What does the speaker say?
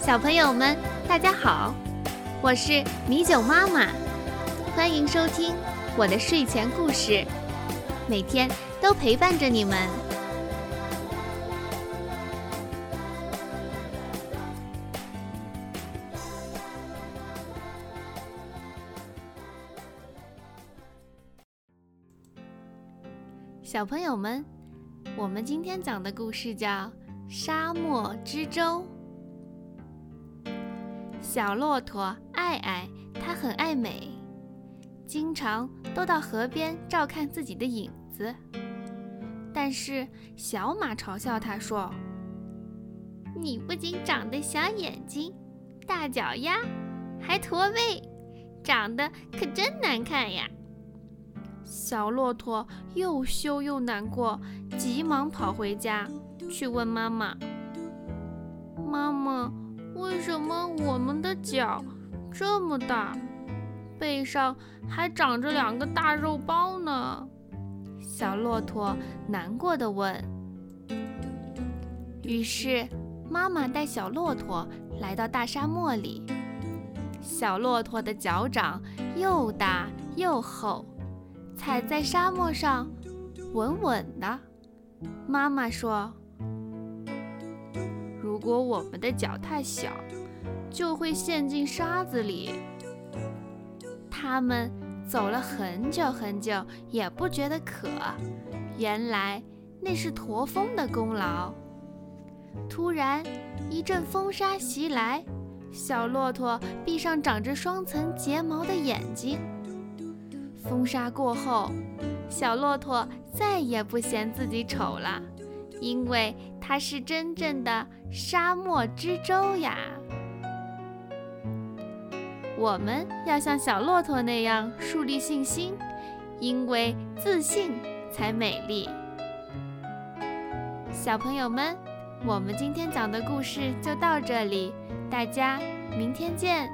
小朋友们，大家好，我是米酒妈妈，欢迎收听我的睡前故事，每天都陪伴着你们。小朋友们，我们今天讲的故事叫《沙漠之舟》。小骆驼爱爱，它很爱美，经常都到河边照看自己的影子。但是小马嘲笑它说：“你不仅长得小眼睛、大脚丫，还驼背，长得可真难看呀！”小骆驼又羞又难过，急忙跑回家去问妈妈：“妈妈。”为什么我们的脚这么大，背上还长着两个大肉包呢？小骆驼难过的问。于是，妈妈带小骆驼来到大沙漠里。小骆驼的脚掌又大又厚，踩在沙漠上稳稳的。妈妈说。如果我们的脚太小，就会陷进沙子里。他们走了很久很久，也不觉得渴。原来那是驼峰的功劳。突然一阵风沙袭来，小骆驼闭上长着双层睫毛的眼睛。风沙过后，小骆驼再也不嫌自己丑了。因为它是真正的沙漠之舟呀！我们要像小骆驼那样树立信心，因为自信才美丽。小朋友们，我们今天讲的故事就到这里，大家明天见。